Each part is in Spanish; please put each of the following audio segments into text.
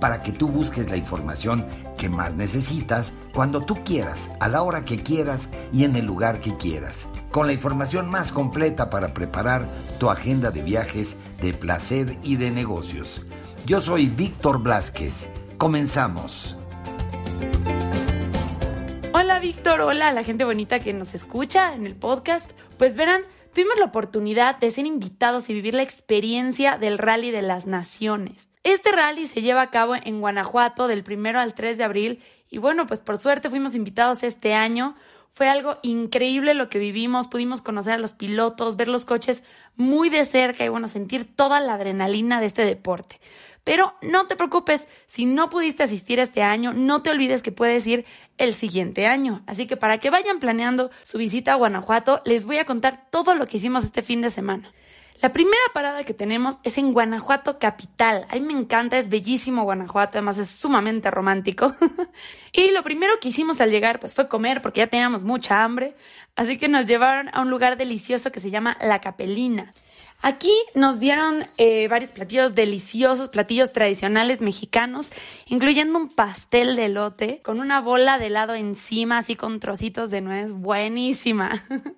para que tú busques la información que más necesitas cuando tú quieras, a la hora que quieras y en el lugar que quieras, con la información más completa para preparar tu agenda de viajes, de placer y de negocios. Yo soy Víctor Blasquez. Comenzamos. Hola Víctor, hola a la gente bonita que nos escucha en el podcast. Pues verán, tuvimos la oportunidad de ser invitados y vivir la experiencia del Rally de las Naciones. Este rally se lleva a cabo en Guanajuato del 1 al 3 de abril y bueno, pues por suerte fuimos invitados este año. Fue algo increíble lo que vivimos, pudimos conocer a los pilotos, ver los coches muy de cerca y bueno, sentir toda la adrenalina de este deporte. Pero no te preocupes, si no pudiste asistir este año, no te olvides que puedes ir el siguiente año. Así que para que vayan planeando su visita a Guanajuato, les voy a contar todo lo que hicimos este fin de semana. La primera parada que tenemos es en Guanajuato capital. A mí me encanta, es bellísimo Guanajuato, además es sumamente romántico. y lo primero que hicimos al llegar pues fue comer porque ya teníamos mucha hambre, así que nos llevaron a un lugar delicioso que se llama La Capelina. Aquí nos dieron eh, varios platillos deliciosos, platillos tradicionales mexicanos, incluyendo un pastel de lote con una bola de helado encima, así con trocitos de nuez, buenísima.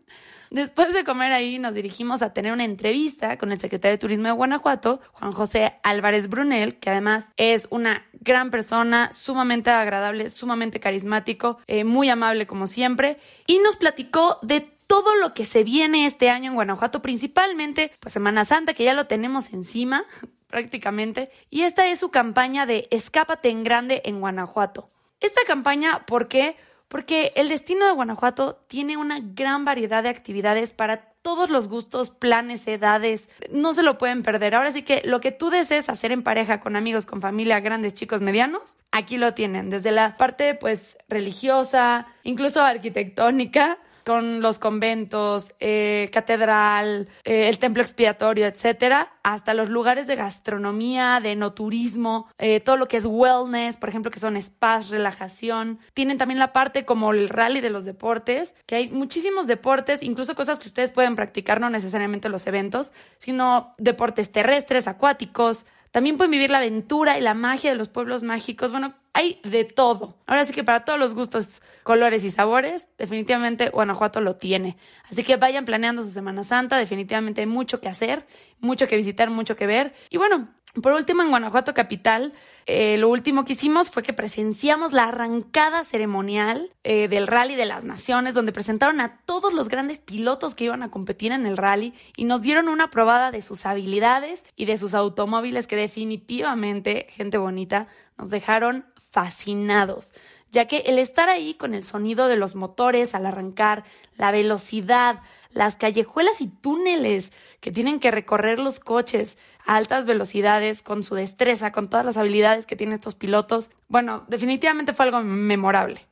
Después de comer ahí, nos dirigimos a tener una entrevista con el secretario de Turismo de Guanajuato, Juan José Álvarez Brunel, que además es una gran persona, sumamente agradable, sumamente carismático, eh, muy amable como siempre, y nos platicó de todo lo que se viene este año en Guanajuato, principalmente pues Semana Santa, que ya lo tenemos encima prácticamente, y esta es su campaña de Escápate en Grande en Guanajuato. Esta campaña, ¿por qué? Porque el destino de Guanajuato tiene una gran variedad de actividades para todos los gustos, planes, edades, no se lo pueden perder. Ahora sí que lo que tú desees hacer en pareja, con amigos, con familia, grandes, chicos, medianos, aquí lo tienen, desde la parte pues religiosa, incluso arquitectónica, con los conventos, eh, catedral, eh, el templo expiatorio, etcétera, hasta los lugares de gastronomía, de no turismo, eh, todo lo que es wellness, por ejemplo, que son spas, relajación. Tienen también la parte como el rally de los deportes, que hay muchísimos deportes, incluso cosas que ustedes pueden practicar, no necesariamente los eventos, sino deportes terrestres, acuáticos. También pueden vivir la aventura y la magia de los pueblos mágicos. Bueno, hay de todo. Ahora sí que para todos los gustos, colores y sabores, definitivamente Guanajuato lo tiene. Así que vayan planeando su Semana Santa, definitivamente hay mucho que hacer, mucho que visitar, mucho que ver. Y bueno, por último, en Guanajuato Capital, eh, lo último que hicimos fue que presenciamos la arrancada ceremonial eh, del Rally de las Naciones, donde presentaron a todos los grandes pilotos que iban a competir en el rally y nos dieron una probada de sus habilidades y de sus automóviles que definitivamente, gente bonita, nos dejaron fascinados, ya que el estar ahí con el sonido de los motores al arrancar, la velocidad, las callejuelas y túneles que tienen que recorrer los coches a altas velocidades con su destreza, con todas las habilidades que tienen estos pilotos, bueno, definitivamente fue algo memorable.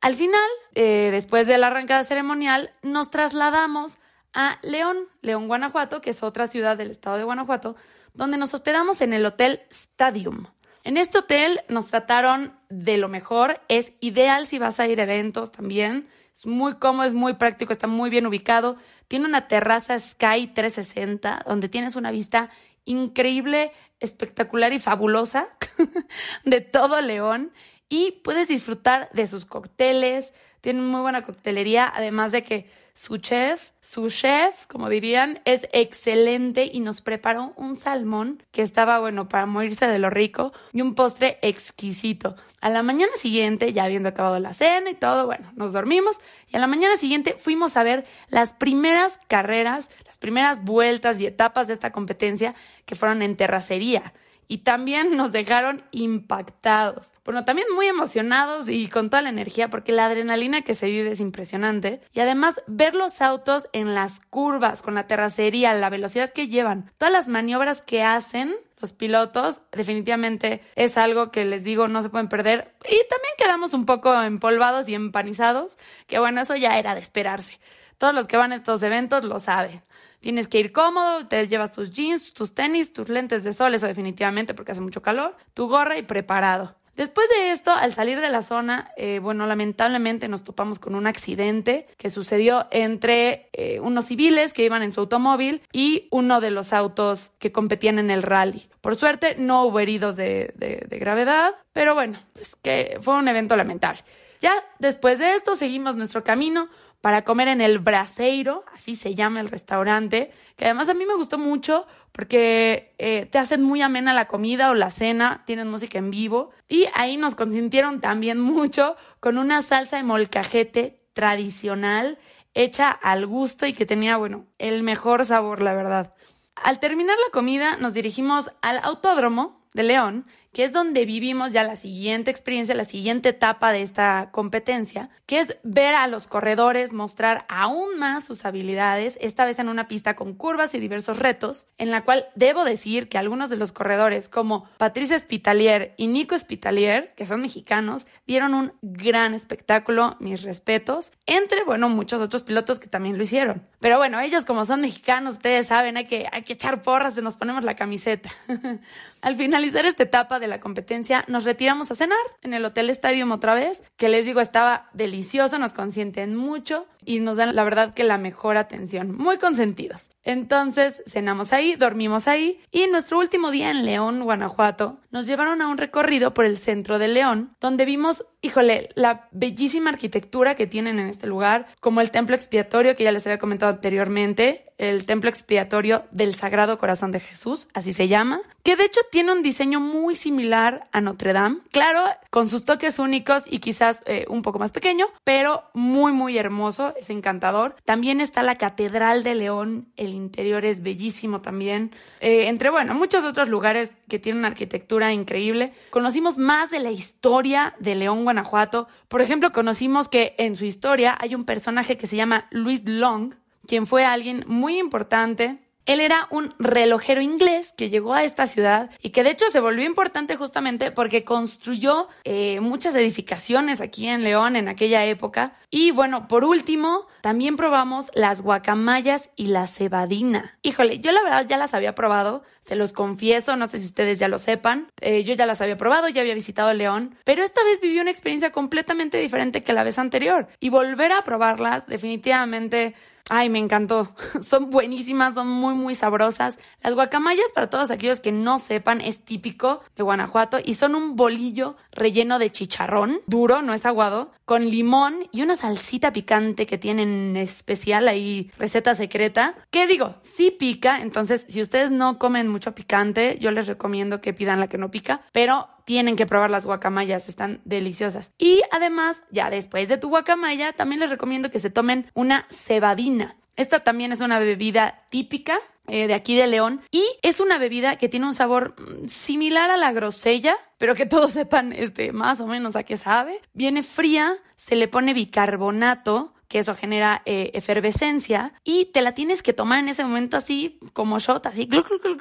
Al final, eh, después de la arrancada ceremonial, nos trasladamos a León, León, Guanajuato, que es otra ciudad del estado de Guanajuato, donde nos hospedamos en el Hotel Stadium. En este hotel nos trataron de lo mejor, es ideal si vas a ir a eventos también, es muy cómodo, es muy práctico, está muy bien ubicado, tiene una terraza Sky 360 donde tienes una vista increíble, espectacular y fabulosa de todo León. Y puedes disfrutar de sus cócteles, tiene muy buena coctelería, además de que su chef, su chef, como dirían, es excelente y nos preparó un salmón que estaba bueno para morirse de lo rico y un postre exquisito. A la mañana siguiente, ya habiendo acabado la cena y todo, bueno, nos dormimos y a la mañana siguiente fuimos a ver las primeras carreras, las primeras vueltas y etapas de esta competencia que fueron en terracería y también nos dejaron impactados. Bueno, también muy emocionados y con toda la energía porque la adrenalina que se vive es impresionante. Y además ver los autos en las curvas, con la terracería, la velocidad que llevan, todas las maniobras que hacen los pilotos, definitivamente es algo que les digo no se pueden perder. Y también quedamos un poco empolvados y empanizados, que bueno, eso ya era de esperarse. todos los que van a estos eventos lo saben. Tienes que ir cómodo, te llevas tus jeans, tus tenis, tus lentes de sol, eso definitivamente porque hace mucho calor, tu gorra y preparado. Después de esto, al salir de la zona, eh, bueno, lamentablemente nos topamos con un accidente que sucedió entre eh, unos civiles que iban en su automóvil y uno de los autos que competían en el rally. Por suerte, no hubo heridos de, de gravedad, pero bueno, es que fue un evento lamentable. Ya después de esto, seguimos nuestro camino para comer en el Braseiro, así se llama el restaurante, que además a mí me gustó mucho porque eh, te hacen muy amena la comida o la cena, tienen música en vivo y ahí nos consintieron también mucho con una salsa de molcajete tradicional hecha al gusto y que tenía, bueno, el mejor sabor, la verdad. Al terminar la comida nos dirigimos al autódromo de León que es donde vivimos ya la siguiente experiencia, la siguiente etapa de esta competencia, que es ver a los corredores mostrar aún más sus habilidades, esta vez en una pista con curvas y diversos retos, en la cual debo decir que algunos de los corredores como Patricia Spitalier y Nico Spitalier, que son mexicanos, dieron un gran espectáculo, mis respetos, entre, bueno, muchos otros pilotos que también lo hicieron. Pero bueno, ellos como son mexicanos, ustedes saben, hay que, hay que echar porras, y nos ponemos la camiseta. Al finalizar esta etapa de la competencia, nos retiramos a cenar en el Hotel Stadium otra vez, que les digo estaba delicioso, nos consienten mucho y nos dan la verdad que la mejor atención, muy consentidos. Entonces cenamos ahí, dormimos ahí y nuestro último día en León, Guanajuato, nos llevaron a un recorrido por el centro de León, donde vimos, híjole, la bellísima arquitectura que tienen en este lugar, como el templo expiatorio que ya les había comentado anteriormente, el templo expiatorio del Sagrado Corazón de Jesús, así se llama, que de hecho tiene un diseño muy similar a Notre Dame, claro, con sus toques únicos y quizás eh, un poco más pequeño, pero muy, muy hermoso, es encantador. También está la Catedral de León, el interior es bellísimo también, eh, entre, bueno, muchos otros lugares que tienen una arquitectura increíble. Conocimos más de la historia de León, Guanajuato. Por ejemplo, conocimos que en su historia hay un personaje que se llama Louis Long, quien fue alguien muy importante. Él era un relojero inglés que llegó a esta ciudad y que de hecho se volvió importante justamente porque construyó eh, muchas edificaciones aquí en León en aquella época. Y bueno, por último, también probamos las guacamayas y la cebadina. Híjole, yo la verdad ya las había probado, se los confieso, no sé si ustedes ya lo sepan. Eh, yo ya las había probado, ya había visitado León, pero esta vez viví una experiencia completamente diferente que la vez anterior. Y volver a probarlas definitivamente Ay, me encantó. Son buenísimas, son muy, muy sabrosas. Las guacamayas, para todos aquellos que no sepan, es típico de Guanajuato y son un bolillo relleno de chicharrón, duro, no es aguado, con limón y una salsita picante que tienen especial ahí, receta secreta. ¿Qué digo? Sí pica, entonces si ustedes no comen mucho picante, yo les recomiendo que pidan la que no pica, pero tienen que probar las guacamayas, están deliciosas. Y además, ya después de tu guacamaya, también les recomiendo que se tomen una cebadina. Esta también es una bebida típica eh, de aquí de León y es una bebida que tiene un sabor mm, similar a la grosella, pero que todos sepan este, más o menos a qué sabe. Viene fría, se le pone bicarbonato, que eso genera eh, efervescencia y te la tienes que tomar en ese momento así como shot, así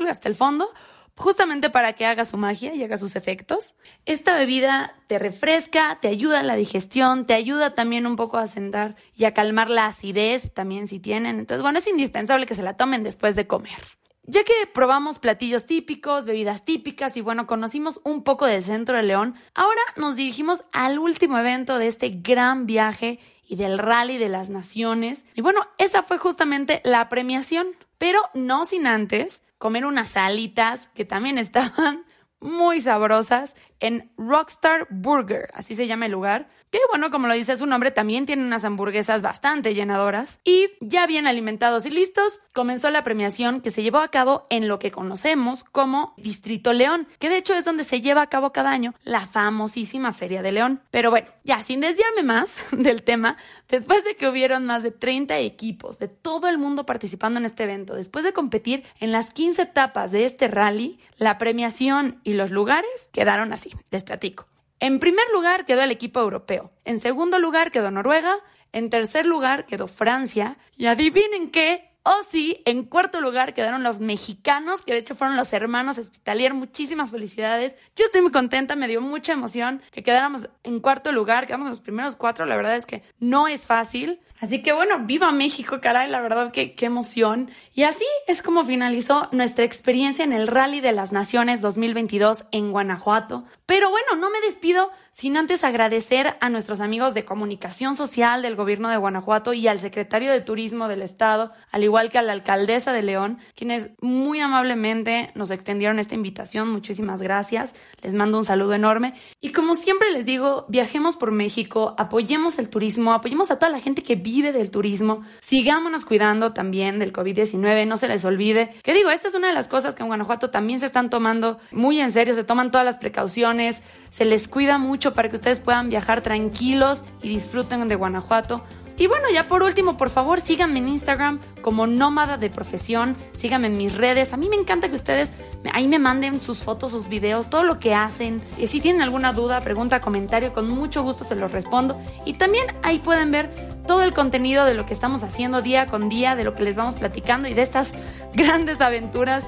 hasta el fondo justamente para que haga su magia y haga sus efectos. Esta bebida te refresca, te ayuda a la digestión, te ayuda también un poco a sentar y a calmar la acidez también si tienen. Entonces, bueno, es indispensable que se la tomen después de comer. Ya que probamos platillos típicos, bebidas típicas y bueno, conocimos un poco del centro de León, ahora nos dirigimos al último evento de este gran viaje y del rally de las naciones. Y bueno, esa fue justamente la premiación, pero no sin antes comer unas alitas que también estaban muy sabrosas en Rockstar Burger, así se llama el lugar, que bueno, como lo dice su nombre, también tiene unas hamburguesas bastante llenadoras. Y ya bien alimentados y listos, comenzó la premiación que se llevó a cabo en lo que conocemos como Distrito León, que de hecho es donde se lleva a cabo cada año la famosísima Feria de León. Pero bueno, ya sin desviarme más del tema, después de que hubieron más de 30 equipos de todo el mundo participando en este evento, después de competir en las 15 etapas de este rally, la premiación y los lugares quedaron así, les platico. En primer lugar quedó el equipo europeo, en segundo lugar quedó Noruega, en tercer lugar quedó Francia y adivinen qué, Sí, en cuarto lugar quedaron los mexicanos, que de hecho fueron los hermanos Hospitalier. Muchísimas felicidades. Yo estoy muy contenta, me dio mucha emoción que quedáramos en cuarto lugar, quedamos en los primeros cuatro. La verdad es que no es fácil. Así que bueno, viva México, caray, la verdad que qué emoción. Y así es como finalizó nuestra experiencia en el Rally de las Naciones 2022 en Guanajuato. Pero bueno, no me despido sin antes agradecer a nuestros amigos de comunicación social del gobierno de Guanajuato y al secretario de Turismo del Estado, al igual que a la alcaldesa de León, quienes muy amablemente nos extendieron esta invitación. Muchísimas gracias. Les mando un saludo enorme. Y como siempre les digo, viajemos por México, apoyemos el turismo, apoyemos a toda la gente que vive del turismo, sigámonos cuidando también del COVID-19, no se les olvide. Que digo, esta es una de las cosas que en Guanajuato también se están tomando muy en serio, se toman todas las precauciones, se les cuida para que ustedes puedan viajar tranquilos y disfruten de Guanajuato. Y bueno, ya por último, por favor, síganme en Instagram como nómada de profesión, síganme en mis redes. A mí me encanta que ustedes ahí me manden sus fotos, sus videos, todo lo que hacen. Y si tienen alguna duda, pregunta, comentario, con mucho gusto se los respondo. Y también ahí pueden ver todo el contenido de lo que estamos haciendo día con día, de lo que les vamos platicando y de estas grandes aventuras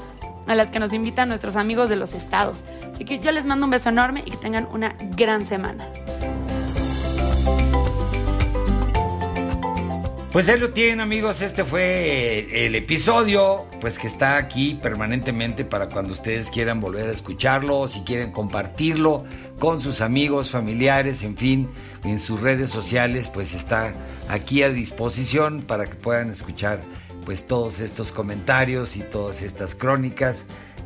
a las que nos invitan nuestros amigos de los estados. Así que yo les mando un beso enorme y que tengan una gran semana. Pues ahí lo tienen amigos, este fue el episodio, pues que está aquí permanentemente para cuando ustedes quieran volver a escucharlo o si quieren compartirlo con sus amigos, familiares, en fin, en sus redes sociales, pues está aquí a disposición para que puedan escuchar pues todos estos comentarios y todas estas crónicas